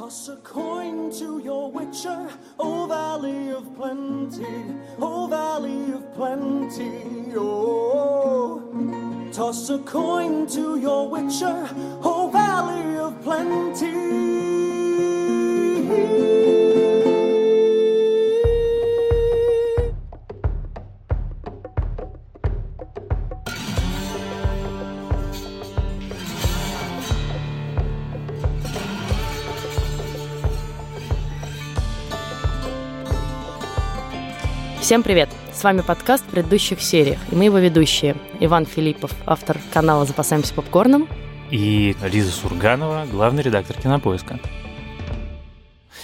Toss a coin to your witcher, O Valley of Plenty, O Valley of Plenty, oh. Toss a coin to your witcher, O Valley of Plenty. Всем привет! С вами подкаст в предыдущих сериях, и мы его ведущие. Иван Филиппов, автор канала «Запасаемся попкорном». И Лиза Сурганова, главный редактор «Кинопоиска».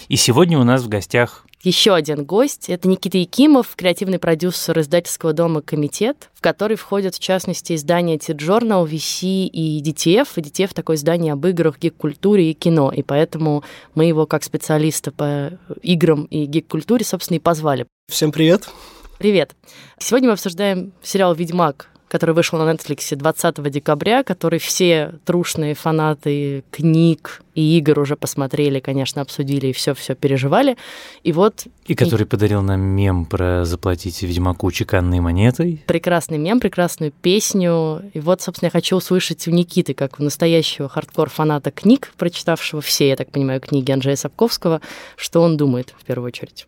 И сегодня у нас в гостях еще один гость. Это Никита Якимов, креативный продюсер издательского дома «Комитет», в который входят, в частности, издания T-Journal, VC и DTF. И DTF — такое издание об играх, гик-культуре и кино. И поэтому мы его, как специалиста по играм и гик-культуре, собственно, и позвали. Всем привет. Привет. Сегодня мы обсуждаем сериал «Ведьмак», который вышел на Netflix 20 декабря, который все трушные фанаты книг и игр уже посмотрели, конечно, обсудили и все-все переживали. И вот... И который и... подарил нам мем про заплатить Ведьмаку чеканной монетой. Прекрасный мем, прекрасную песню. И вот, собственно, я хочу услышать у Никиты, как у настоящего хардкор-фаната книг, прочитавшего все, я так понимаю, книги Анджея Сапковского, что он думает в первую очередь.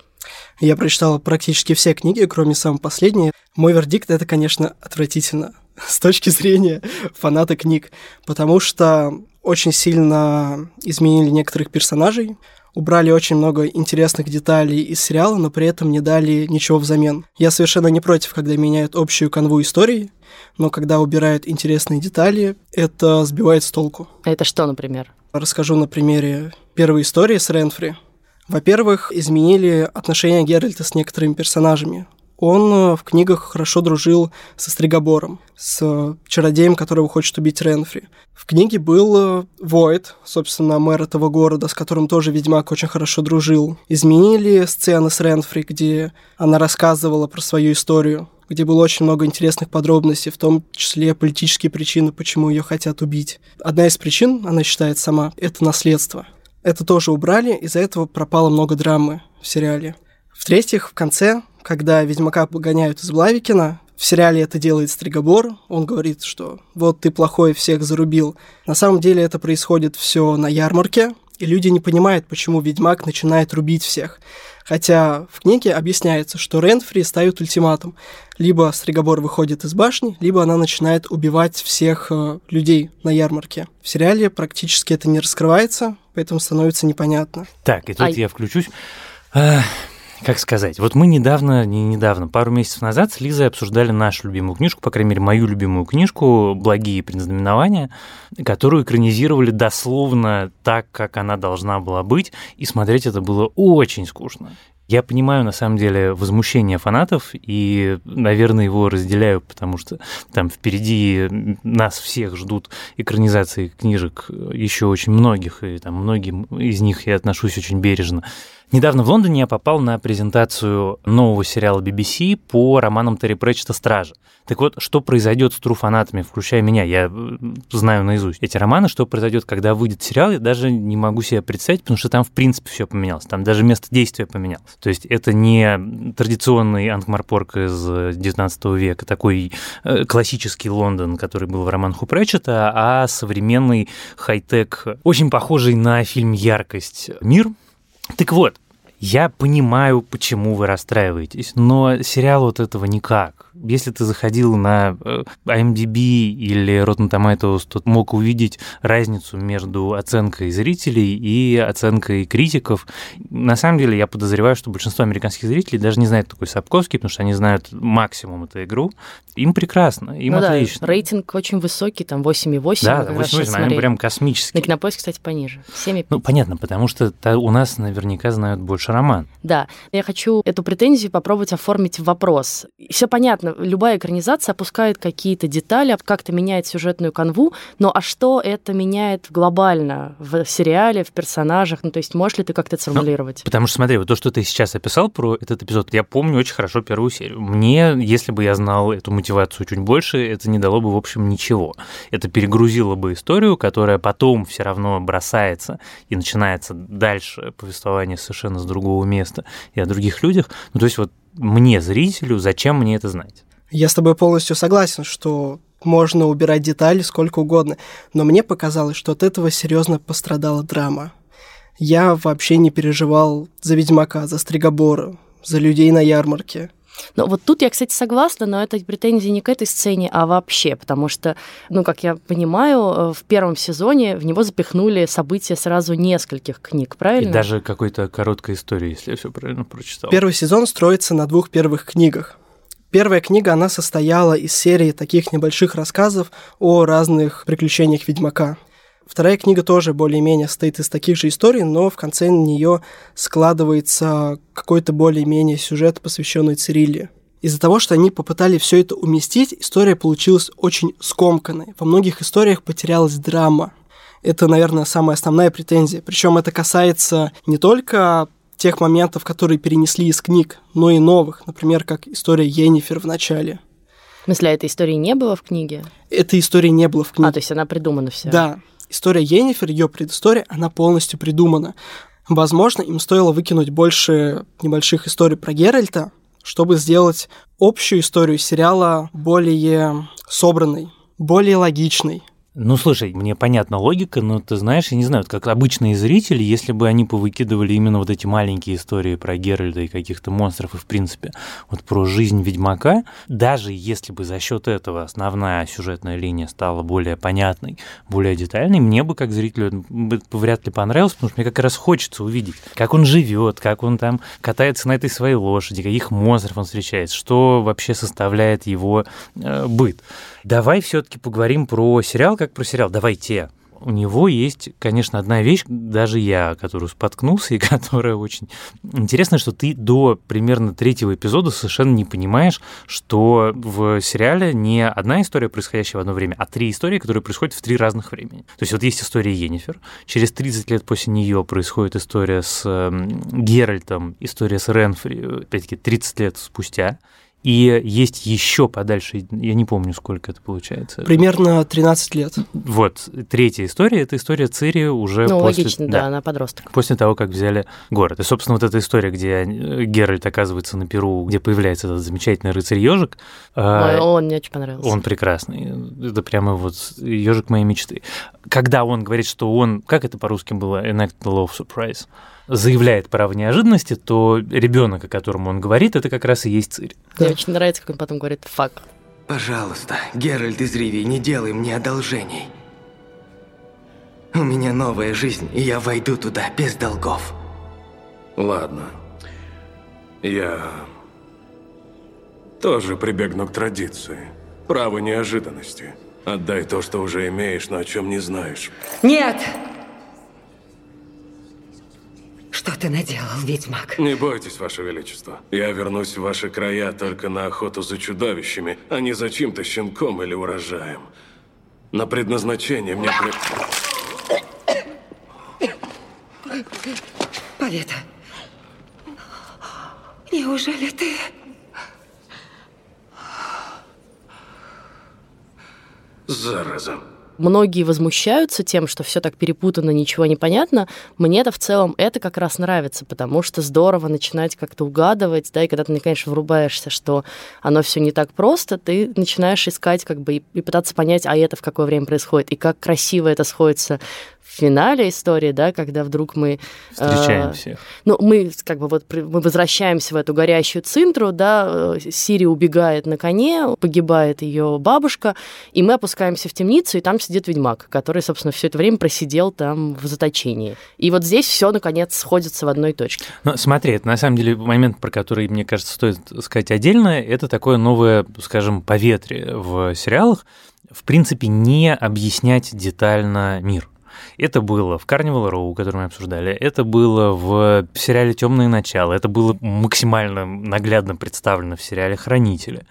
Я прочитал практически все книги, кроме самой последней. Мой вердикт — это, конечно, отвратительно с точки зрения фаната книг, потому что очень сильно изменили некоторых персонажей, убрали очень много интересных деталей из сериала, но при этом не дали ничего взамен. Я совершенно не против, когда меняют общую канву истории, но когда убирают интересные детали, это сбивает с толку. А это что, например? Расскажу на примере первой истории с Ренфри. Во-первых, изменили отношения Геральта с некоторыми персонажами. Он э, в книгах хорошо дружил со Стригобором, с чародеем, которого хочет убить Ренфри. В книге был э, Войд, собственно, мэр этого города, с которым тоже Ведьмак очень хорошо дружил. Изменили сцены с Ренфри, где она рассказывала про свою историю, где было очень много интересных подробностей, в том числе политические причины, почему ее хотят убить. Одна из причин, она считает сама, это наследство. Это тоже убрали, из-за этого пропало много драмы в сериале. В-третьих, в конце, когда Ведьмака погоняют из Блавикина, в сериале это делает Стригобор, он говорит, что вот ты плохой, всех зарубил. На самом деле это происходит все на ярмарке, и люди не понимают, почему Ведьмак начинает рубить всех. Хотя в книге объясняется, что Ренфри ставит ультиматум. Либо Стригобор выходит из башни, либо она начинает убивать всех э, людей на ярмарке. В сериале практически это не раскрывается, поэтому становится непонятно. Так, и тут а... я включусь. Как сказать? Вот мы недавно, не недавно, пару месяцев назад с Лизой обсуждали нашу любимую книжку, по крайней мере, мою любимую книжку «Благие предзнаменования», которую экранизировали дословно так, как она должна была быть, и смотреть это было очень скучно. Я понимаю, на самом деле, возмущение фанатов, и, наверное, его разделяю, потому что там впереди нас всех ждут экранизации книжек еще очень многих, и там многим из них я отношусь очень бережно. Недавно в Лондоне я попал на презентацию нового сериала BBC по романам Терри Претчета «Стражи». Так вот, что произойдет с тру-фанатами, включая меня, я знаю наизусть эти романы, что произойдет, когда выйдет сериал, я даже не могу себе представить, потому что там, в принципе, все поменялось, там даже место действия поменялось. То есть это не традиционный Ангмарпорг из 19 века, такой э, классический Лондон, который был в романах у а современный хай-тек, очень похожий на фильм «Яркость» мир, так вот, я понимаю, почему вы расстраиваетесь, но сериал вот этого никак если ты заходил на э, IMDb или Rotten Tomatoes, то мог увидеть разницу между оценкой зрителей и оценкой критиков. На самом деле, я подозреваю, что большинство американских зрителей даже не знают такой Сапковский, потому что они знают максимум эту игру. Им прекрасно, им ну отлично. Да, рейтинг очень высокий, там 8,8. Да, 8,8, они прям космический. На Кинопоиск, кстати, пониже. 7,5. Ну, понятно, потому что у нас наверняка знают больше роман. Да, я хочу эту претензию попробовать оформить в вопрос. Все понятно, понятно, любая экранизация опускает какие-то детали, как-то меняет сюжетную канву, но а что это меняет глобально в сериале, в персонажах? Ну, то есть можешь ли ты как-то это ну, сформулировать? Ну, потому что, смотри, вот то, что ты сейчас описал про этот эпизод, я помню очень хорошо первую серию. Мне, если бы я знал эту мотивацию чуть больше, это не дало бы, в общем, ничего. Это перегрузило бы историю, которая потом все равно бросается и начинается дальше повествование совершенно с другого места и о других людях. Ну, то есть вот мне, зрителю, зачем мне это знать? Я с тобой полностью согласен, что можно убирать детали сколько угодно, но мне показалось, что от этого серьезно пострадала драма. Я вообще не переживал за Ведьмака, за Стригобора, за людей на ярмарке. Ну, вот тут я, кстати, согласна, но это претензии не к этой сцене, а вообще, потому что, ну, как я понимаю, э, в первом сезоне в него запихнули события сразу нескольких книг, правильно? И даже какой-то короткой истории, если я все правильно прочитал. Первый сезон строится на двух первых книгах. Первая книга, она состояла из серии таких небольших рассказов о разных приключениях Ведьмака. Вторая книга тоже более-менее состоит из таких же историй, но в конце нее складывается какой-то более-менее сюжет, посвященный Цирилле. Из-за того, что они попытали все это уместить, история получилась очень скомканной. Во многих историях потерялась драма. Это, наверное, самая основная претензия. Причем это касается не только тех моментов, которые перенесли из книг, но и новых, например, как история Йеннифер в начале. В смысле, этой истории не было в книге? Этой истории не было в книге. А, то есть она придумана вся? Да история Йеннифер, ее предыстория, она полностью придумана. Возможно, им стоило выкинуть больше небольших историй про Геральта, чтобы сделать общую историю сериала более собранной, более логичной. Ну, слушай, мне понятна логика, но ты знаешь, я не знаю, как обычные зрители, если бы они повыкидывали именно вот эти маленькие истории про Геральда и каких-то монстров, и, в принципе, вот про жизнь Ведьмака, даже если бы за счет этого основная сюжетная линия стала более понятной, более детальной, мне бы, как зрителю, вряд ли понравилось, потому что мне как раз хочется увидеть, как он живет, как он там катается на этой своей лошади, каких монстров он встречает, что вообще составляет его э, быт. Давай все-таки поговорим про сериал, как про сериал. Давайте. У него есть, конечно, одна вещь, даже я, которую споткнулся, и которая очень интересна, что ты до примерно третьего эпизода совершенно не понимаешь, что в сериале не одна история, происходящая в одно время, а три истории, которые происходят в три разных времени. То есть вот есть история Йеннифер, через 30 лет после нее происходит история с Геральтом, история с Ренфри, опять-таки, 30 лет спустя, и есть еще подальше, я не помню, сколько это получается. Примерно 13 лет. Вот, третья история, это история Цири уже ну, после... логично, да, она подросток. После того, как взяли город. И, собственно, вот эта история, где Геральт оказывается на Перу, где появляется этот замечательный рыцарь ежик а, Он мне очень понравился. Он прекрасный. Это прямо вот ежик моей мечты. Когда он говорит, что он, как это по-русски было, enact the law of surprise, заявляет право неожиданности, то ребенок, о котором он говорит, это как раз и есть Цирь. Мне очень нравится, как он потом говорит «фак». Пожалуйста, Геральт из Ривии, не делай мне одолжений. У меня новая жизнь, и я войду туда без долгов. Ладно. Я тоже прибегну к традиции. Право неожиданности. Отдай то, что уже имеешь, но о чем не знаешь. Нет! Что ты наделал, ведьмак? Не бойтесь, Ваше Величество. Я вернусь в ваши края только на охоту за чудовищами, а не за чьим-то щенком или урожаем. На предназначение мне... Палета, неужели ты... Зараза. Многие возмущаются тем, что все так перепутано, ничего не понятно. Мне-то в целом это как раз нравится, потому что здорово начинать как-то угадывать, да, и когда ты, конечно, врубаешься, что оно все не так просто, ты начинаешь искать как бы и, и пытаться понять, а это в какое время происходит, и как красиво это сходится финале истории, да, когда вдруг мы... Встречаем э, всех. Ну, мы как бы вот мы возвращаемся в эту горящую цинтру, да, э, Сири убегает на коне, погибает ее бабушка, и мы опускаемся в темницу, и там сидит ведьмак, который, собственно, все это время просидел там в заточении. И вот здесь все наконец сходится в одной точке. Ну, смотри, это на самом деле момент, про который, мне кажется, стоит сказать отдельно, это такое новое, скажем, поветрие в сериалах, в принципе, не объяснять детально мир. Это было в Carnival Row, который мы обсуждали, это было в сериале Темное начало, это было максимально наглядно представлено в сериале Хранители.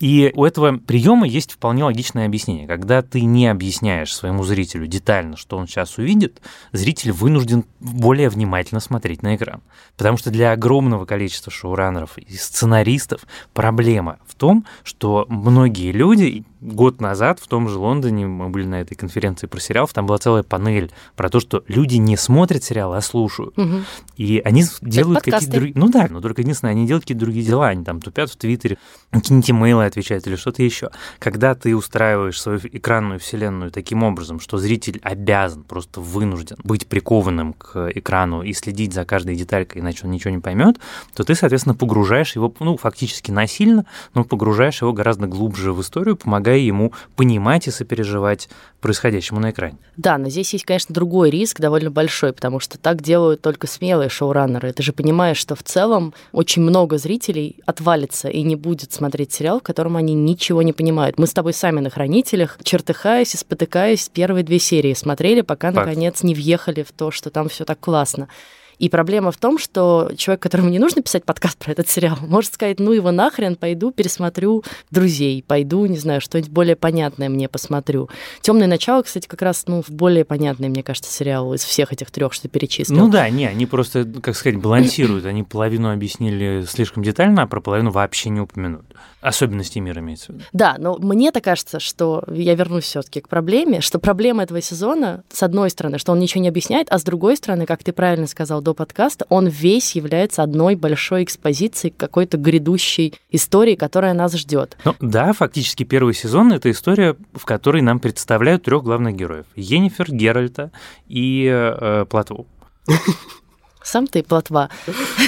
И у этого приема есть вполне логичное объяснение. Когда ты не объясняешь своему зрителю детально, что он сейчас увидит, зритель вынужден более внимательно смотреть на экран. Потому что для огромного количества шоураннеров и сценаристов проблема в том, что многие люди, год назад в том же Лондоне мы были на этой конференции про сериал, там была целая панель про то, что люди не смотрят сериалы, а слушают. Мгм. И они делают какие-то другие... Ну да, но только единственное, они делают какие-то другие дела, они там тупят в Твиттере, какие-нибудь имейлы отвечают или что-то еще. Когда ты устраиваешь свою экранную вселенную таким образом, что зритель обязан, просто вынужден быть прикованным к экрану и следить за каждой деталькой, иначе он ничего не поймет, то ты, соответственно, погружаешь его, ну, фактически насильно, но погружаешь его гораздо глубже в историю, помогая ему понимать и сопереживать происходящему на экране. Да, но здесь есть, конечно, другой риск, довольно большой, потому что так делают только смелые шоураннеры. Ты же понимаешь, что в целом очень много зрителей отвалится и не будет смотреть сериал, в котором они ничего не понимают. Мы с тобой сами на «Хранителях», чертыхаясь и спотыкаясь, первые две серии смотрели, пока, Факт. наконец, не въехали в то, что там все так классно. И проблема в том, что человек, которому не нужно писать подкаст про этот сериал, может сказать, ну его нахрен, пойду пересмотрю друзей, пойду, не знаю, что-нибудь более понятное мне посмотрю. Темное начало, кстати, как раз ну, в более понятный, мне кажется, сериал из всех этих трех, что перечислил. Ну да, не, они просто, как сказать, балансируют. Они половину объяснили слишком детально, а про половину вообще не упомянут. Особенности мира имеется в виду. Да, но мне-то кажется, что я вернусь все-таки к проблеме, что проблема этого сезона, с одной стороны, что он ничего не объясняет, а с другой стороны, как ты правильно сказал до подкаста, он весь является одной большой экспозицией какой-то грядущей истории, которая нас ждет. Ну да, фактически первый сезон — это история, в которой нам представляют трех главных героев. Енифер, Геральта и э, Платву. Сам ты плотва.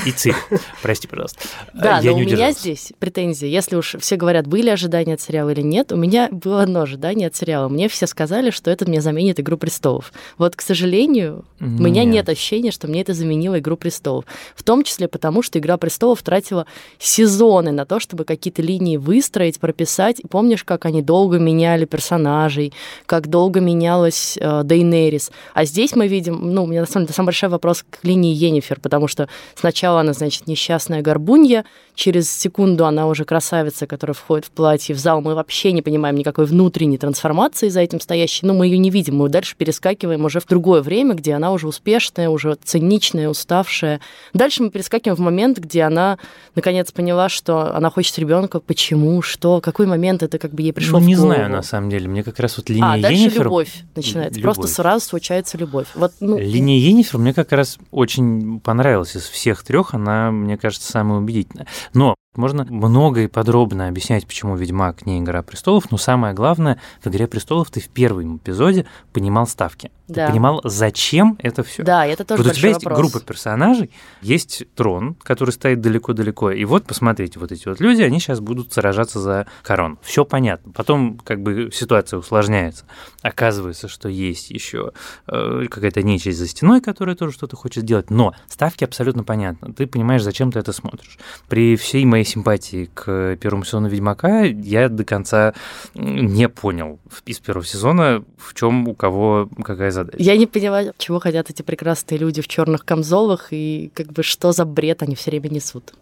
И Цири. Прости, пожалуйста. Да, Я но у меня здесь претензии. Если уж все говорят, были ожидания от сериала или нет, у меня было одно ожидание от сериала. Мне все сказали, что это мне заменит «Игру престолов». Вот, к сожалению, у меня Нет. нет ощущения, что мне это заменило «Игру престолов». В том числе потому, что «Игра престолов» тратила сезоны на то, чтобы какие-то линии выстроить, прописать. И помнишь, как они долго меняли персонажей, как долго менялась э, Дейнерис. А здесь мы видим, ну, у меня на самом деле самый большой вопрос к линии Енифер, потому что сначала она, значит, несчастная горбунья, через секунду она уже красавица, которая входит в платье в зал. Мы вообще не понимаем никакой внутренней трансформации за этим стоящей. Ну, мы ее не видим. Мы дальше перескакиваем уже в другое время, где она уже успешная, уже циничная, уставшая. Дальше мы перескакиваем в момент, где она наконец поняла, что она хочет ребенка. Почему? Что? Какой момент это как бы ей пришло Ну, в не голову? знаю, на самом деле. Мне как раз вот линия А, дальше Енифер... любовь начинается. Любовь. Просто сразу случается любовь. Вот, ну, Линия Енифер мне как раз очень понравилась из всех трех. Она, мне кажется, самая убедительная. Но можно много и подробно объяснять, почему «Ведьмак» не «Игра престолов», но самое главное, в «Игре престолов» ты в первом эпизоде понимал ставки. Да. Ты понимал, зачем это все. Да, это тоже вот у тебя есть вопрос. группа персонажей, есть трон, который стоит далеко-далеко, и вот, посмотрите, вот эти вот люди, они сейчас будут сражаться за корону. Все понятно. Потом как бы ситуация усложняется. Оказывается, что есть еще э, какая-то нечисть за стеной, которая тоже что-то хочет сделать, но ставки абсолютно понятны. Ты понимаешь, зачем ты это смотришь. При всей моей симпатии к первому сезону «Ведьмака» я до конца не понял из первого сезона, в чем у кого какая задача. Я не понимаю, чего хотят эти прекрасные люди в черных камзолах и как бы что за бред они все время несут.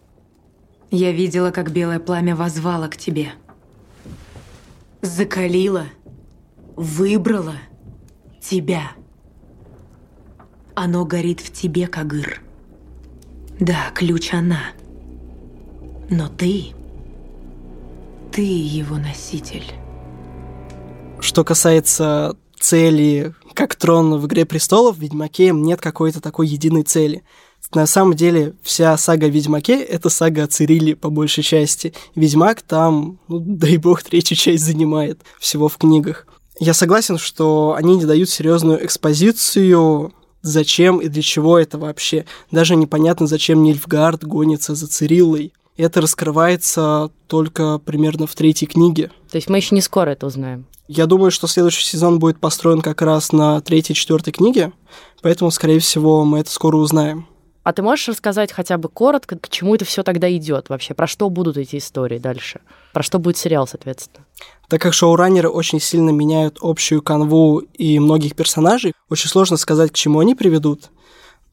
Я видела, как белое пламя возвало к тебе. Закалило, выбрало тебя. Оно горит в тебе, Кагыр. Да, ключ она. Но ты... Ты его носитель. Что касается цели, как трон в «Игре престолов», в «Ведьмаке» нет какой-то такой единой цели. На самом деле, вся сага о Ведьмаке — это сага о Цириле, по большей части. Ведьмак там, ну, дай бог, третью часть занимает всего в книгах. Я согласен, что они не дают серьезную экспозицию, зачем и для чего это вообще. Даже непонятно, зачем Нильфгард гонится за Цириллой. Это раскрывается только примерно в третьей книге. То есть мы еще не скоро это узнаем. Я думаю, что следующий сезон будет построен как раз на третьей-четвертой книге, поэтому, скорее всего, мы это скоро узнаем. А ты можешь рассказать хотя бы коротко, к чему это все тогда идет вообще? Про что будут эти истории дальше? Про что будет сериал, соответственно? Так как шоураннеры очень сильно меняют общую канву и многих персонажей, очень сложно сказать, к чему они приведут.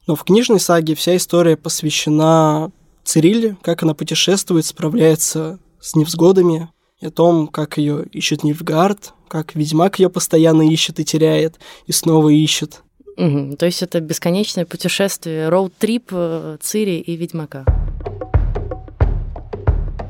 Но в книжной саге вся история посвящена Цирилле, как она путешествует, справляется с невзгодами, и о том, как ее ищет Нильфгард, как Ведьмак ее постоянно ищет и теряет, и снова ищет. Угу. То есть это бесконечное путешествие, роуд-трип э, Цири и Ведьмака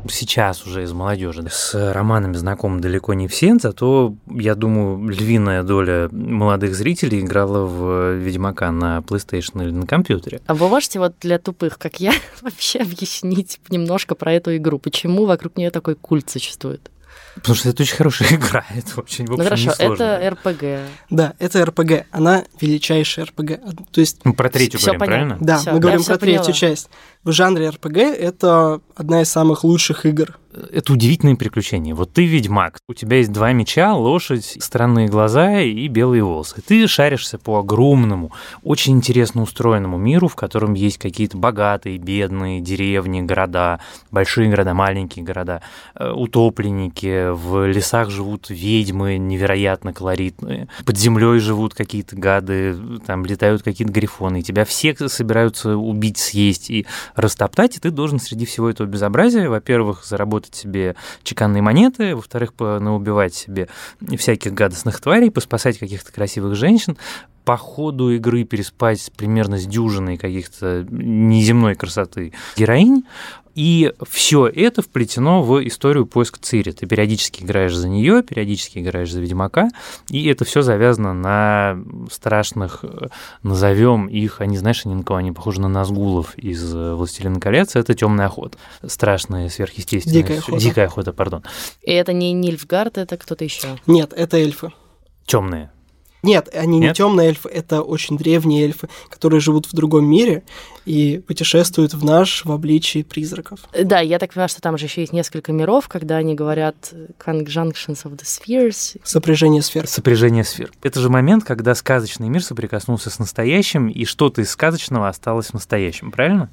сейчас уже из молодежи с романами знакомы далеко не все, зато, я думаю, львиная доля молодых зрителей играла в Ведьмака на PlayStation или на компьютере. А вы можете вот для тупых, как я, вообще объяснить немножко про эту игру? Почему вокруг нее такой культ существует? Потому что это очень хорошая игра, это очень, в общем, Ну хорошо, несложно. это РПГ. Да, это РПГ. Она величайшая РПГ. То есть... Мы про третью Всё говорим, понятно. правильно? Да, Всё, мы говорим про третью поняла. часть. В жанре РПГ это одна из самых лучших игр. Это удивительные приключения. Вот ты ведьмак, у тебя есть два меча, лошадь, странные глаза и белые волосы. Ты шаришься по огромному, очень интересно устроенному миру, в котором есть какие-то богатые, бедные деревни, города, большие города, маленькие города, э, утопленники, в лесах живут ведьмы невероятно колоритные, под землей живут какие-то гады, там летают какие-то грифоны, тебя все собираются убить, съесть и растоптать, и ты должен среди всего этого безобразия, во-первых, заработать себе чеканные монеты, во-вторых, наубивать себе всяких гадостных тварей, поспасать каких-то красивых женщин, по ходу игры переспать примерно с дюжиной каких-то неземной красоты героинь, и все это вплетено в историю поиска Цири. Ты периодически играешь за нее, периодически играешь за Ведьмака, и это все завязано на страшных, назовем их, они, знаешь, они на кого они похожи на Назгулов из «Властелина колец», это темная охота. Страшная, сверхъестественная. Дикая охота. Дикая охота, пардон. И это не Нильфгард, это кто-то еще. Нет, это эльфы. Темные. Нет, они не Нет? темные эльфы, это очень древние эльфы, которые живут в другом мире и путешествуют в наш в обличии призраков. Да, я так понимаю, что там же еще есть несколько миров, когда они говорят conjunctions of the spheres. Сопряжение сфер. Сопряжение сфер. Это же момент, когда сказочный мир соприкоснулся с настоящим, и что-то из сказочного осталось в настоящем, правильно?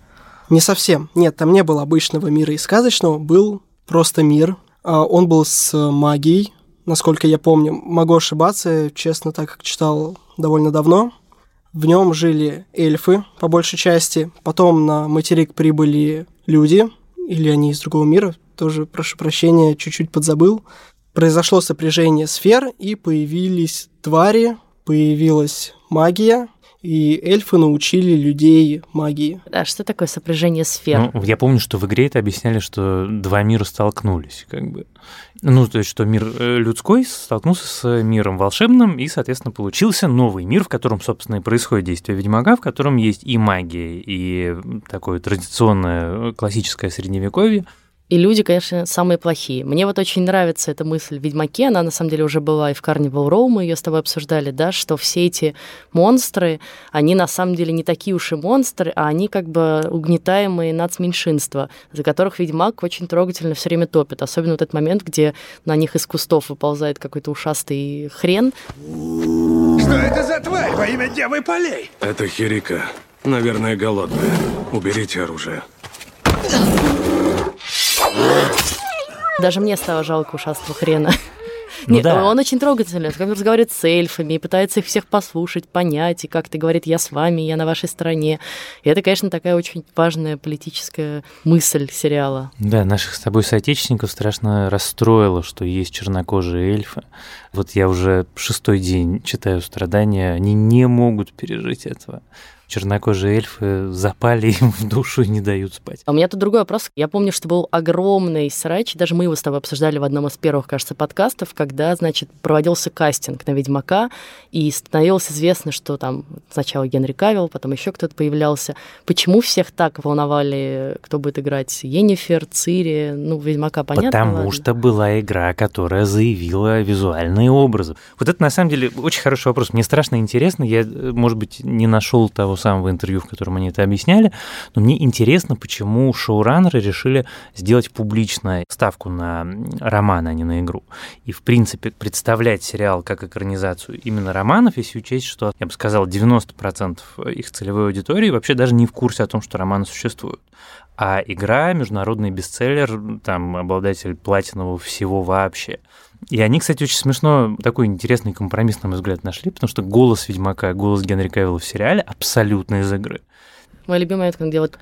Не совсем. Нет, там не было обычного мира и сказочного, был просто мир. А, Он был с магией, насколько я помню. Могу ошибаться, честно, так как читал довольно давно. В нем жили эльфы, по большей части. Потом на материк прибыли люди, или они из другого мира, тоже, прошу прощения, чуть-чуть подзабыл. Произошло сопряжение сфер, и появились твари, появилась магия, и эльфы научили людей магии. Да, что такое сопряжение сфер? Ну, я помню, что в игре это объясняли, что два мира столкнулись, как бы. Ну, то есть, что мир э, людской столкнулся с миром волшебным, и, соответственно, получился новый мир, в котором, собственно, и происходит действие Ведьмака, в котором есть и магия, и такое традиционное э, классическое средневековье. И люди, конечно, самые плохие. Мне вот очень нравится эта мысль в «Ведьмаке». Она, на самом деле, уже была и в «Карнивал Роу», мы ее с тобой обсуждали, да, что все эти монстры, они на самом деле не такие уж и монстры, а они как бы угнетаемые нацменьшинства, за которых «Ведьмак» очень трогательно все время топит. Особенно вот этот момент, где на них из кустов выползает какой-то ушастый хрен. Что это за тварь во имя Девы Полей? Это Хирика. Наверное, голодная. Уберите оружие. Даже мне стало жалко ушастого хрена. Ну Нет, да. Он очень трогательный, он разговаривает с эльфами, и пытается их всех послушать, понять, и как-то говорит, я с вами, я на вашей стороне. И это, конечно, такая очень важная политическая мысль сериала. Да, наших с тобой соотечественников страшно расстроило, что есть чернокожие эльфы. Вот я уже шестой день читаю страдания, они не могут пережить этого. Чернокожие эльфы запали им в душу и не дают спать. А у меня тут другой вопрос. Я помню, что был огромный срач, даже мы его с тобой обсуждали в одном из первых, кажется, подкастов, когда, значит, проводился кастинг на Ведьмака, и становилось известно, что там сначала Генри Кавилл, потом еще кто-то появлялся. Почему всех так волновали, кто будет играть Енифер, Цири, ну, Ведьмака, понятно? Потому ладно. что была игра, которая заявила визуальные образы. Вот это, на самом деле, очень хороший вопрос. Мне страшно интересно. Я, э, может быть, не нашел того самого интервью, в котором они это объясняли, но мне интересно, почему шоураннеры решили сделать публично ставку на роман, а не на игру. И, в принципе, представлять сериал как экранизацию именно романов, если учесть, что, я бы сказал, 90% их целевой аудитории вообще даже не в курсе о том, что романы существуют. А игра — международный бестселлер, там, обладатель платинового всего вообще. И они, кстати, очень смешно такой интересный компромисс, на мой взгляд, нашли, потому что голос Ведьмака, голос Генри Кавилла в сериале абсолютно из игры. Мой любимый это как делать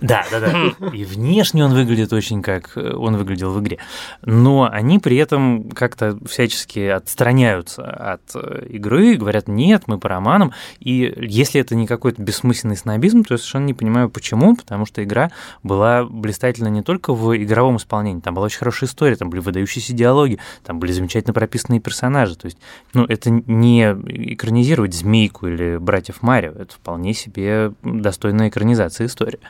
да, да, да. И внешне он выглядит очень как э, он выглядел в игре. Но они при этом как-то всячески отстраняются от э, игры, говорят, нет, мы по романам. И если это не какой-то бессмысленный снобизм, то я совершенно не понимаю, почему. Потому что игра была блистательна не только в игровом исполнении. Там была очень хорошая история, там были выдающиеся диалоги, там были замечательно прописанные персонажи. То есть, ну, это не экранизировать Змейку или Братьев Марио. Это вполне себе достойная экранизация истории.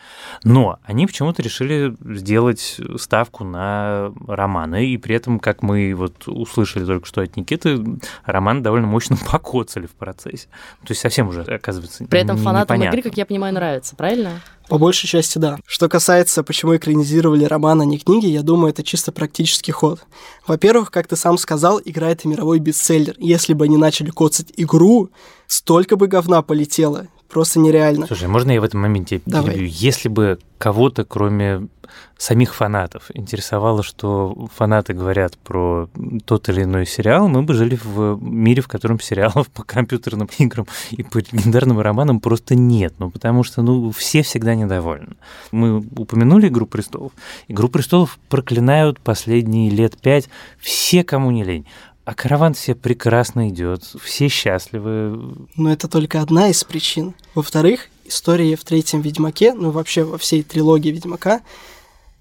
Но они почему-то решили сделать ставку на романы, и при этом, как мы вот услышали только что от Никиты, роман довольно мощно покоцали в процессе. То есть совсем уже, оказывается, При этом фанатам непонятно. игры, как я понимаю, нравится, правильно? По большей части, да. Что касается, почему экранизировали роман, а не книги, я думаю, это чисто практический ход. Во-первых, как ты сам сказал, игра — это мировой бестселлер. Если бы они начали коцать игру, столько бы говна полетело просто нереально. Слушай, можно я в этом моменте Давай. перебью? Если бы кого-то, кроме самих фанатов, интересовало, что фанаты говорят про тот или иной сериал, мы бы жили в мире, в котором сериалов по компьютерным играм и по легендарным романам просто нет. Ну, потому что, ну, все всегда недовольны. Мы упомянули «Игру престолов». «Игру престолов» проклинают последние лет пять все, кому не лень. А караван все прекрасно идет, все счастливы. Но это только одна из причин. Во-вторых, история в третьем Ведьмаке, ну вообще во всей трилогии Ведьмака,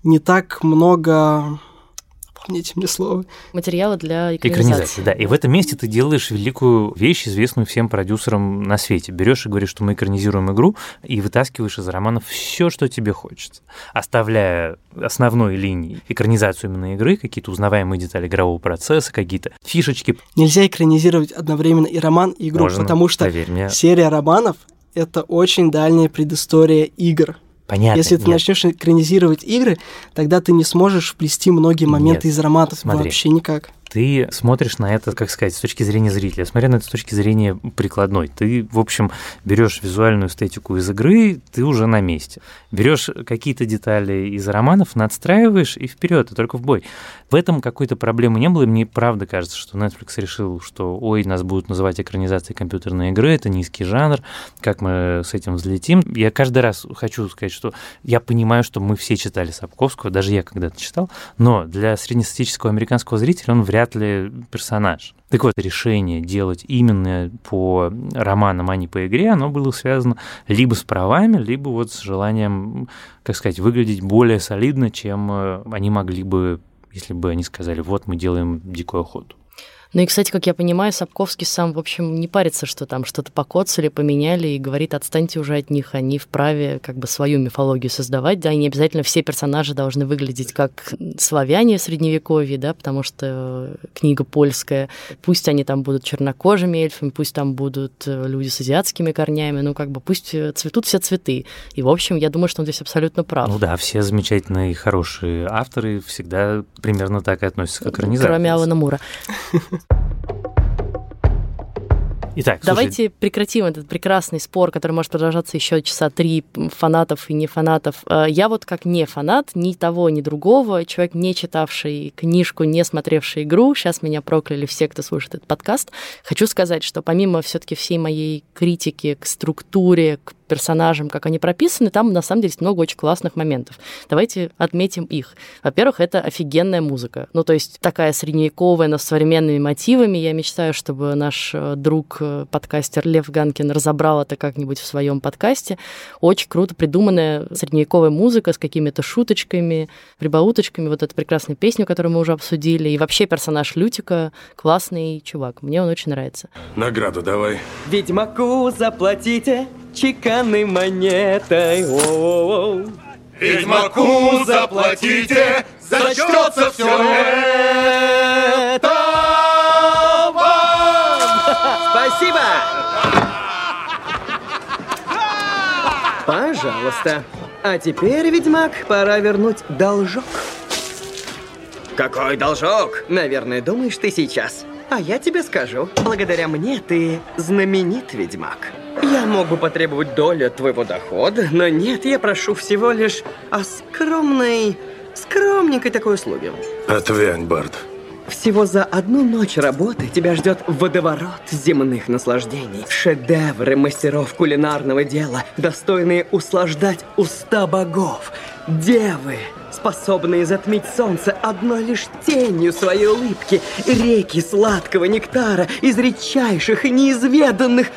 не так много Помните мне слово. Материалы для экранизации. экранизации. Да, и в этом месте ты делаешь великую вещь, известную всем продюсерам на свете. Берешь и говоришь, что мы экранизируем игру, и вытаскиваешь из романов все, что тебе хочется, оставляя основной линии экранизацию именно игры, какие-то узнаваемые детали игрового процесса, какие-то фишечки. Нельзя экранизировать одновременно и роман, и игру, Можно, потому что серия романов — это очень дальняя предыстория игр. Понятно. Если ты нет. начнешь экранизировать игры, тогда ты не сможешь вплести многие моменты нет. из романов Смотри. вообще никак ты смотришь на это, как сказать, с точки зрения зрителя, смотря на это с точки зрения прикладной. Ты, в общем, берешь визуальную эстетику из игры, ты уже на месте. Берешь какие-то детали из романов, надстраиваешь и вперед, и только в бой. В этом какой-то проблемы не было, и мне правда кажется, что Netflix решил, что ой, нас будут называть экранизацией компьютерной игры, это низкий жанр, как мы с этим взлетим. Я каждый раз хочу сказать, что я понимаю, что мы все читали Сапковского, даже я когда-то читал, но для среднестатистического американского зрителя он вряд вряд ли персонаж. Так вот, решение делать именно по романам, а не по игре, оно было связано либо с правами, либо вот с желанием, как сказать, выглядеть более солидно, чем э, они могли бы, если бы они сказали, вот мы делаем дикую охоту. Ну и, кстати, как я понимаю, Сапковский сам, в общем, не парится, что там что-то покоцали, поменяли, и говорит, отстаньте уже от них, они вправе как бы свою мифологию создавать, да, и не обязательно все персонажи должны выглядеть как славяне в Средневековье, да, потому что книга польская, пусть они там будут чернокожими эльфами, пусть там будут э, люди с азиатскими корнями, ну как бы пусть цветут все цветы. И, в общем, я думаю, что он здесь абсолютно прав. Ну да, все замечательные, хорошие авторы всегда примерно так и относятся к экранизации. Кроме Алана Мура. Итак, Давайте слушай... прекратим этот прекрасный спор, который может продолжаться еще часа три фанатов и не фанатов. Э, я вот как не фанат ни того, ни другого, человек, не читавший книжку, не смотревший игру, сейчас меня прокляли все, кто слушает этот подкаст, хочу сказать, что помимо все-таки всей моей критики к структуре, к персонажам, как они прописаны, там на самом деле есть много очень классных моментов. Давайте отметим их. Во-первых, это офигенная музыка. Ну, то есть такая средневековая, но с современными мотивами. Я мечтаю, чтобы наш э, друг, э, подкастер Лев Ганкин разобрал это как-нибудь в своем подкасте. Очень круто придуманная средневековая музыка с какими-то шуточками, прибауточками. Вот эту прекрасную песню, которую мы уже обсудили. И вообще персонаж Лютика классный чувак. Мне он очень нравится. Награду давай. Ведьмаку заплатите чеканной монетой. О-о-о. Ведьмаку заплатите, зачтется все это вам! Спасибо! Пожалуйста. А теперь, ведьмак, пора вернуть должок. Какой должок? Наверное, думаешь ты сейчас. А я тебе скажу, благодаря мне ты знаменит ведьмак. Я могу потребовать долю от твоего дохода, но нет, я прошу всего лишь о скромной, скромненькой такой услуге. Отвянь, Барт. Всего за одну ночь работы тебя ждет водоворот земных наслаждений. Шедевры мастеров кулинарного дела, достойные услаждать уста богов. Девы, способные затмить солнце одной лишь тенью своей улыбки. Реки сладкого нектара из редчайших и неизведанных...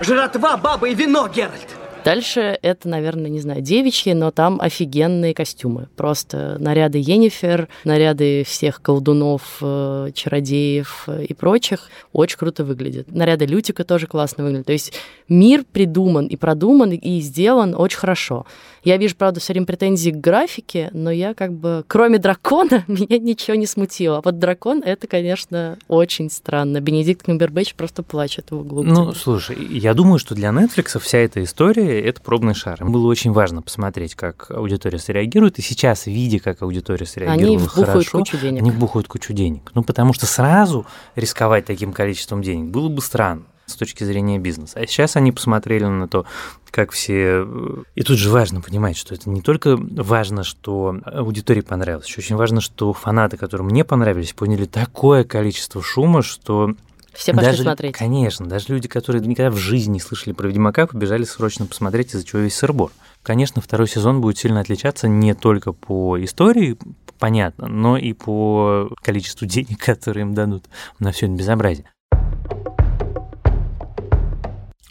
Жратва, бабы и вино, Геральт! Дальше это, наверное, не знаю, девичьи, но там офигенные костюмы. Просто наряды Енифер, наряды всех колдунов, э, чародеев э, и прочих очень круто выглядят. Наряды Лютика тоже классно выглядят. То есть мир придуман и продуман и сделан очень хорошо. Я вижу, правда, все время претензии к графике, но я как бы, кроме дракона, меня ничего не смутило. А вот дракон — это, конечно, очень странно. Бенедикт Камбербэтч просто плачет в углу. Ну, слушай, я думаю, что для Netflix вся эта история — это пробный шар. Было очень важно посмотреть, как аудитория среагирует, и сейчас, видя, как аудитория среагирует они вбухают хорошо, кучу денег. они вбухают кучу денег. Ну, потому что сразу рисковать таким количеством денег было бы странно с точки зрения бизнеса. А сейчас они посмотрели на то, как все... И тут же важно понимать, что это не только важно, что аудитории понравилось, еще очень важно, что фанаты, которые мне понравились, поняли такое количество шума, что все пошли даже, смотреть. Конечно, даже люди, которые никогда в жизни не слышали про Ведьмака, побежали срочно посмотреть, из-за чего весь сырбор. Конечно, второй сезон будет сильно отличаться не только по истории, понятно, но и по количеству денег, которые им дадут на все это безобразие.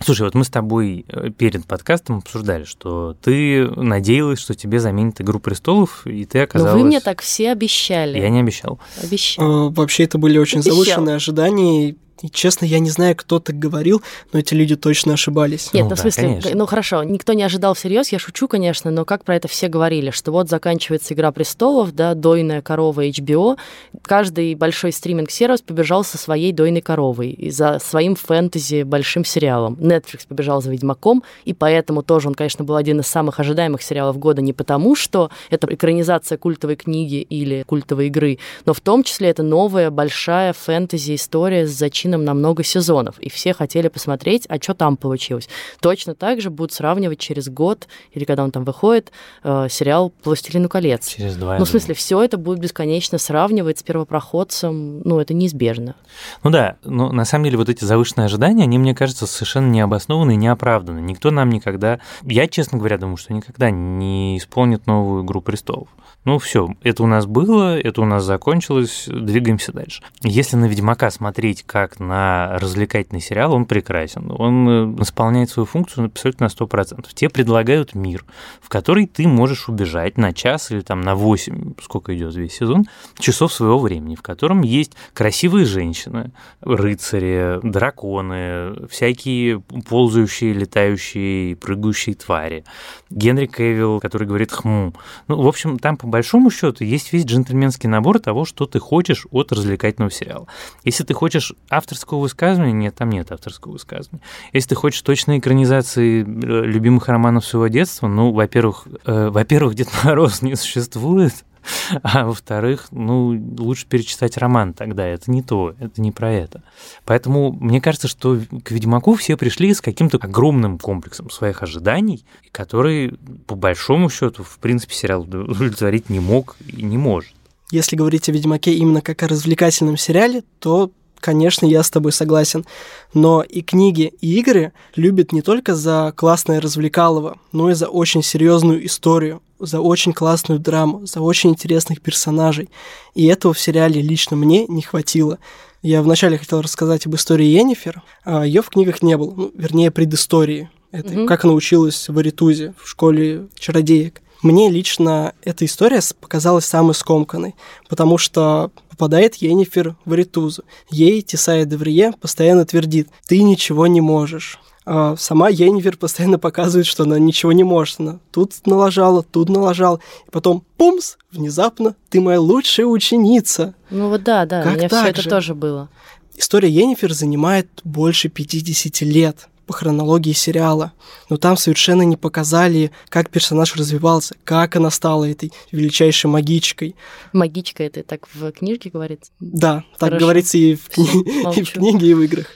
Слушай, вот мы с тобой э, перед подкастом обсуждали, что ты надеялась, что тебе заменит «Игру престолов», и ты оказалась... Но вы мне так все обещали. Я не обещал. Обещал. Э, Вообще это были очень Обещал. завышенные ожидания. И, честно, я не знаю, кто так говорил, но эти люди точно ошибались. Нет, Ну ну, в да, смысле, конечно. ну хорошо, никто не ожидал всерьез, я шучу, конечно, но как про это все говорили, что вот заканчивается «Игра престолов», да, дойная корова HBO, каждый большой стриминг-сервис побежал со своей дойной коровой и за своим фэнтези большим сериалом. Netflix побежал за «Ведьмаком», и поэтому тоже он, конечно, был один из самых ожидаемых сериалов года не потому, что это экранизация культовой книги или культовой игры, но в том числе это новая большая фэнтези-история с зачином на много сезонов, и все хотели посмотреть, а что там получилось. Точно так же будут сравнивать через год, или когда он там выходит, э, сериал «Пластилину колец». Через два Ну, в смысле, все это будет бесконечно сравнивать с первопроходцем, ну, это неизбежно. Ну да, но на самом деле вот эти завышенные ожидания, они, мне кажется, совершенно необоснованные и неоправданные. Никто нам никогда... Я, честно говоря, думаю, что никогда не исполнит новую «Игру престолов». Ну все, это у нас было, это у нас закончилось, двигаемся дальше. Если на «Ведьмака» смотреть как на развлекательный сериал, он прекрасен. Он э, исполняет свою функцию абсолютно на 100%. Тебе предлагают мир, в который ты можешь убежать на час или там на 8, сколько идет весь сезон, часов своего времени, в котором есть красивые женщины, рыцари, драконы, всякие ползающие, летающие, прыгающие твари. Генри Кевилл, который говорит «хм». Ну, в общем, там по большому счету есть весь джентльменский набор того, что ты хочешь от развлекательного сериала. Если ты хочешь авторского высказывания, нет, там нет авторского высказывания. Если ты хочешь точной экранизации э, любимых романов своего детства, ну, во-первых, э, во-первых, Дед Мороз не существует, а во-вторых, ну, лучше перечитать роман тогда, это не то, это не про это. Поэтому мне кажется, что к Ведьмаку все пришли с каким-то огромным комплексом своих ожиданий, который, по большому счету, в принципе, сериал удовлетворить не мог и не может. Если говорить о Ведьмаке именно как о развлекательном сериале, то конечно, я с тобой согласен. Но и книги, и игры любят не только за классное развлекалово, но и за очень серьезную историю, за очень классную драму, за очень интересных персонажей. И этого в сериале лично мне не хватило. Я вначале хотел рассказать об истории Йеннифер, а ее в книгах не было, ну, вернее, предыстории. Это Мгм. как она училась в Аритузе, в школе чародеек. Мне лично эта история показалась самой скомканной, потому что попадает Йеннифер в Аритузу. Ей Тесая Деврие постоянно твердит «ты ничего не можешь». А сама Йеннифер постоянно показывает, что она ничего не может. Она тут налажала, тут налажала. И потом, пумс, внезапно, ты моя лучшая ученица. Ну вот да, да, Как у меня все это же? тоже было. История Йеннифер занимает больше 50 лет. по хронологии сериала. Но там совершенно не показали, как персонаж развивался, как она стала этой величайшей магичкой. Магичка это так в книжке говорится? Да, так Хорошо. говорится и в, кни... и в книге, и в играх.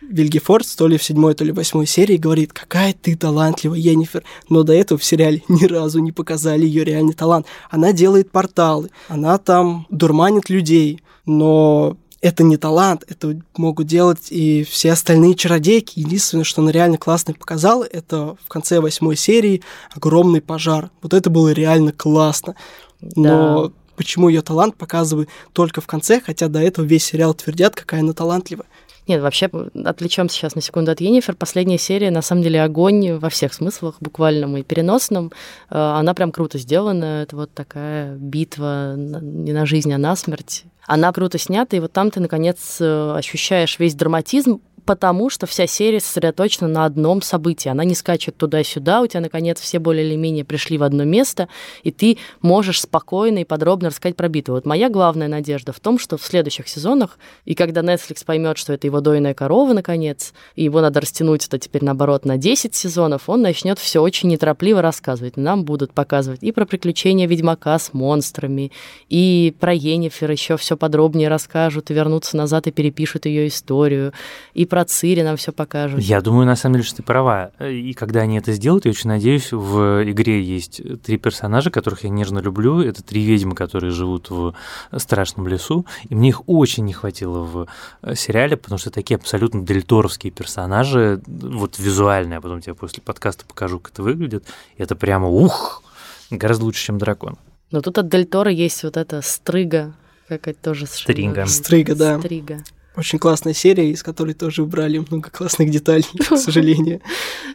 Вильгефорд то ли в седьмой, то ли восьмой серии говорит, какая ты талантливая, Енифер. Но до этого в сериале ни разу не показали ее реальный талант. Она делает порталы, она там дурманит людей, но это не талант, это могут делать и все остальные чародейки. Единственное, что она реально классно показала, это в конце восьмой серии огромный пожар. Вот это было реально классно. Но да. почему ее талант показывают только в конце, хотя до этого весь сериал твердят, какая она талантливая. Нет, вообще отвлечемся сейчас на секунду от Енифер. Последняя серия, на самом деле, огонь во всех смыслах, буквальном и переносном. Э, она прям круто сделана. Это вот такая битва не на жизнь, а на смерть. Она круто снята, и вот там ты, наконец, э, ощущаешь весь драматизм потому что вся серия сосредоточена на одном событии. Она не скачет туда-сюда, у тебя, наконец, все более или менее пришли в одно место, и ты можешь спокойно и подробно рассказать про битву. Вот моя главная надежда в том, что в следующих сезонах, и когда Netflix поймет, что это его дойная корова, наконец, и его надо растянуть это теперь, наоборот, на 10 сезонов, он начнет все очень неторопливо рассказывать. Нам будут показывать и про приключения Ведьмака с монстрами, и про Енифер еще все подробнее расскажут, и вернутся назад и перепишут ее историю, и про про Цири нам все покажут. Я думаю, на самом деле, что ты права. И когда они это сделают, я очень надеюсь, в игре есть три персонажа, которых я нежно люблю. Это три ведьмы, которые живут в страшном лесу. И мне их очень не хватило в сериале, потому что такие абсолютно дельторовские персонажи, вот визуальные, а потом тебе после подкаста покажу, как это выглядит. И это прямо ух, гораздо лучше, чем дракон. Но тут от Дель Торо есть вот эта стрыга, какая-то тоже... Стрига. Стрига, да. Стрига. Очень классная серия, из которой тоже убрали много классных деталей, к сожалению.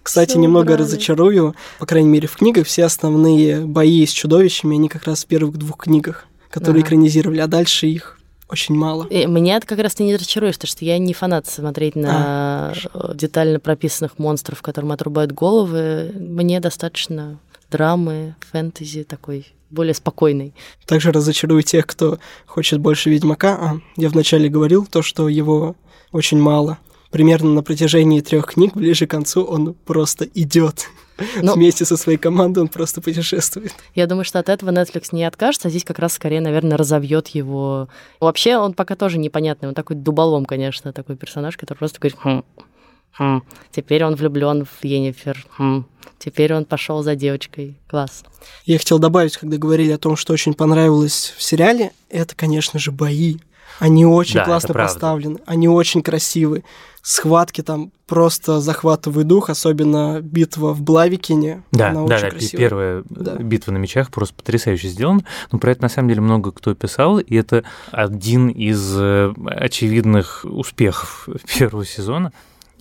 Кстати, немного разочарую. По крайней мере, в книгах все основные бои с чудовищами, они как раз в первых двух книгах, которые экранизировали, а дальше их очень мало. И меня это как раз ты не разочаруешь, потому что я не фанат смотреть на а, детально прописанных монстров, которым отрубают головы. Мне достаточно драмы, фэнтези такой более спокойный. Также разочарую тех, кто хочет больше Ведьмака. А, я вначале говорил то, что его очень мало. Примерно на протяжении трех книг, ближе к концу, он просто идет. Но... Вместе со своей командой он просто путешествует. Я думаю, что от этого Netflix не откажется, а здесь как раз скорее, наверное, разовьет его. Вообще, он пока тоже непонятный. Он такой дуболом, конечно, такой персонаж, который просто говорит, хм, хм. теперь он влюблен в Енифер, хм. Теперь он пошел за девочкой. Класс. Я хотел добавить, когда говорили о том, что очень понравилось в сериале, это, конечно же, бои. Они очень да, классно поставлены, они очень красивы. Схватки там просто захватывают дух, особенно битва в Блавикине. Да, Она да, да красивая. первая да. битва на мечах просто потрясающе сделана. Но про это на самом деле много кто писал, и это один из э, очевидных успехов первого сезона.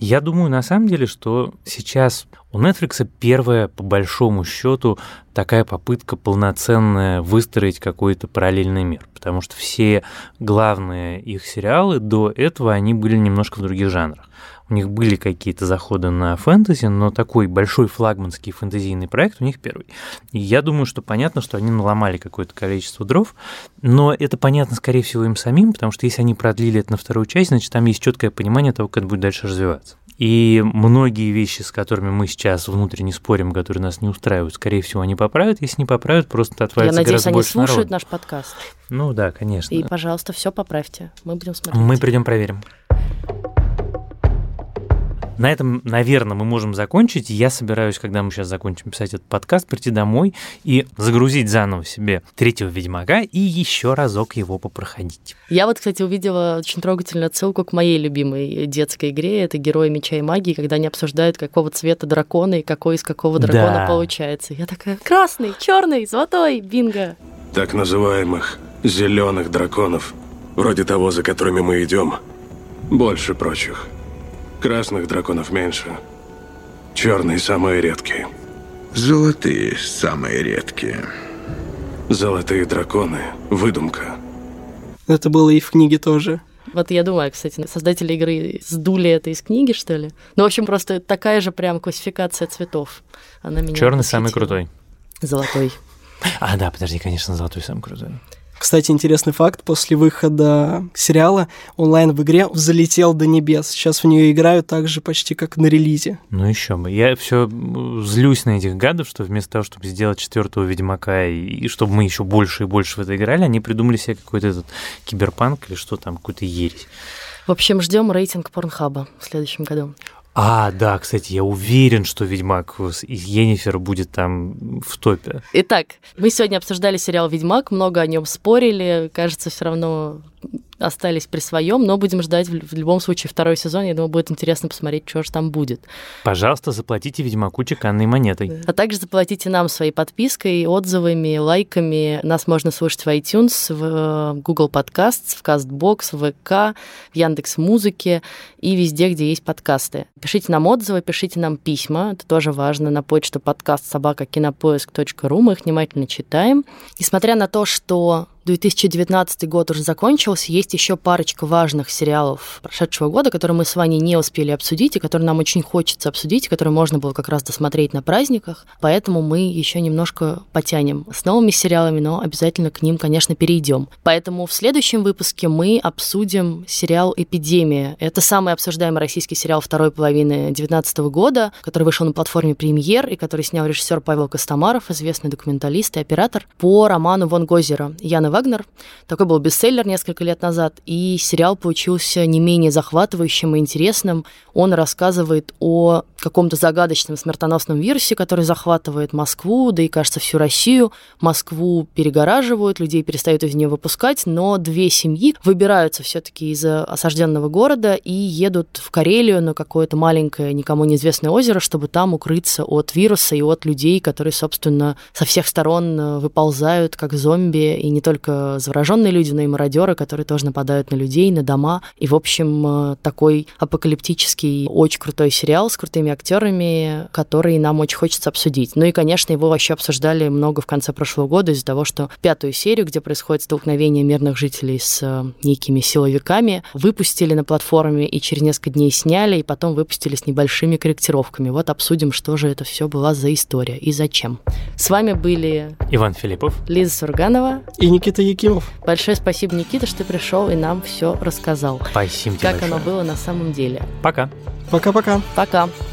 Я думаю, на самом деле, что сейчас у Netflix первая, по большому счету, такая попытка полноценная выстроить какой-то параллельный мир, потому что все главные их сериалы до этого, они были немножко в других жанрах. У них были какие-то заходы на фэнтези, но такой большой флагманский фэнтезийный проект у них первый. И я думаю, что понятно, что они наломали какое-то количество дров, но это понятно, скорее всего, им самим, потому что если они продлили это на вторую часть, значит, там есть четкое понимание того, как это будет дальше развиваться. И многие вещи, с которыми мы сейчас внутренне спорим, которые нас не устраивают, скорее всего, они поправят. Если не поправят, просто отвалится Я надеюсь, они слушают народ. наш подкаст. Ну да, конечно. И, пожалуйста, все поправьте. Мы будем смотреть. Мы придем проверим. На этом, наверное, мы можем закончить. Я собираюсь, когда мы сейчас закончим писать этот подкаст, прийти домой и загрузить заново себе третьего Ведьмака и еще разок его попроходить. Я вот, кстати, увидела очень трогательную отсылку к моей любимой детской игре. Это «Герои меча и магии», когда они обсуждают, какого цвета дракона и какой из какого дракона да. получается. Я такая, красный, черный, золотой, бинго. Так называемых зеленых драконов, вроде того, за которыми мы идем, больше прочих. Красных драконов меньше. Черные самые редкие. Золотые самые редкие. Золотые драконы – выдумка. Это было и в книге тоже. Вот я думаю, кстати, создатели игры сдули это из книги, что ли? Ну, в общем, просто такая же прям классификация цветов. Она меня Черный самый крутой. Золотой. А, да, подожди, конечно, золотой самый крутой. Кстати, интересный факт, после выхода сериала онлайн в игре взлетел до небес. Сейчас в нее играют так же почти как на релизе. Ну еще бы. Я все злюсь на этих гадов, что вместо того, чтобы сделать четвертого Ведьмака и, и чтобы мы еще больше и больше в это играли, они придумали себе какой-то этот киберпанк или что там, какую-то ересь. В общем, ждем рейтинг Порнхаба в следующем году. А, да, кстати, я уверен, что Ведьмак из Енифер будет там в топе. Итак, мы сегодня обсуждали сериал Ведьмак, много о нем спорили. Кажется, все равно остались при своем, но будем ждать в, любом случае второй сезон. Я думаю, будет интересно посмотреть, что же там будет. Пожалуйста, заплатите Ведьмаку чеканной монетой. А также заплатите нам своей подпиской, отзывами, лайками. Нас можно слушать в iTunes, в э, Google Podcasts, в CastBox, в ВК, в Яндекс Музыке и везде, где есть подкасты. Пишите нам отзывы, пишите нам письма. Это тоже важно на почту подкаст собака кинопоиск.ру. Мы их внимательно читаем. Несмотря на то, что 2019 год уже закончился, есть еще парочка важных сериалов прошедшего года, которые мы с вами не успели обсудить, и которые нам очень хочется обсудить, которые можно было как раз досмотреть на праздниках. Поэтому мы еще немножко потянем с новыми сериалами, но обязательно к ним, конечно, перейдем. Поэтому в следующем выпуске мы обсудим сериал «Эпидемия». Это самый обсуждаемый российский сериал второй половины 2019 года, который вышел на платформе «Премьер» и который снял режиссер Павел Костомаров, известный документалист и оператор, по роману Вон Гозера Яна Вагнер. Такой был бестселлер несколько лет назад, и сериал получился не менее захватывающим и интересным. Он рассказывает о каком-то загадочном смертоносном вирусе, который захватывает Москву, да и, кажется, всю Россию. Москву перегораживают, людей перестают из нее выпускать, но две семьи выбираются все-таки из осажденного города и едут в Карелию на какое-то маленькое, никому неизвестное озеро, чтобы там укрыться от вируса и от людей, которые, собственно, со всех сторон выползают как зомби, и не только только зараженные люди, но и мародеры, которые тоже нападают на людей, на дома. И, в общем, э, такой апокалиптический, очень крутой сериал с крутыми актерами, который нам очень хочется обсудить. Ну и, конечно, его вообще обсуждали много в конце прошлого года из-за того, что пятую серию, где происходит столкновение мирных жителей с э, некими силовиками, выпустили на платформе и через несколько дней сняли, и потом выпустили с небольшими корректировками. Вот обсудим, что же это все была за история и зачем. С вами были Иван Филиппов, Лиза Сурганова и Никита Никита Якимов. Большое спасибо, Никита, что ты пришел и нам все рассказал. Спасибо тебе Как большое. оно было на самом деле. Пока. Пока-пока. Пока. -пока. Пока.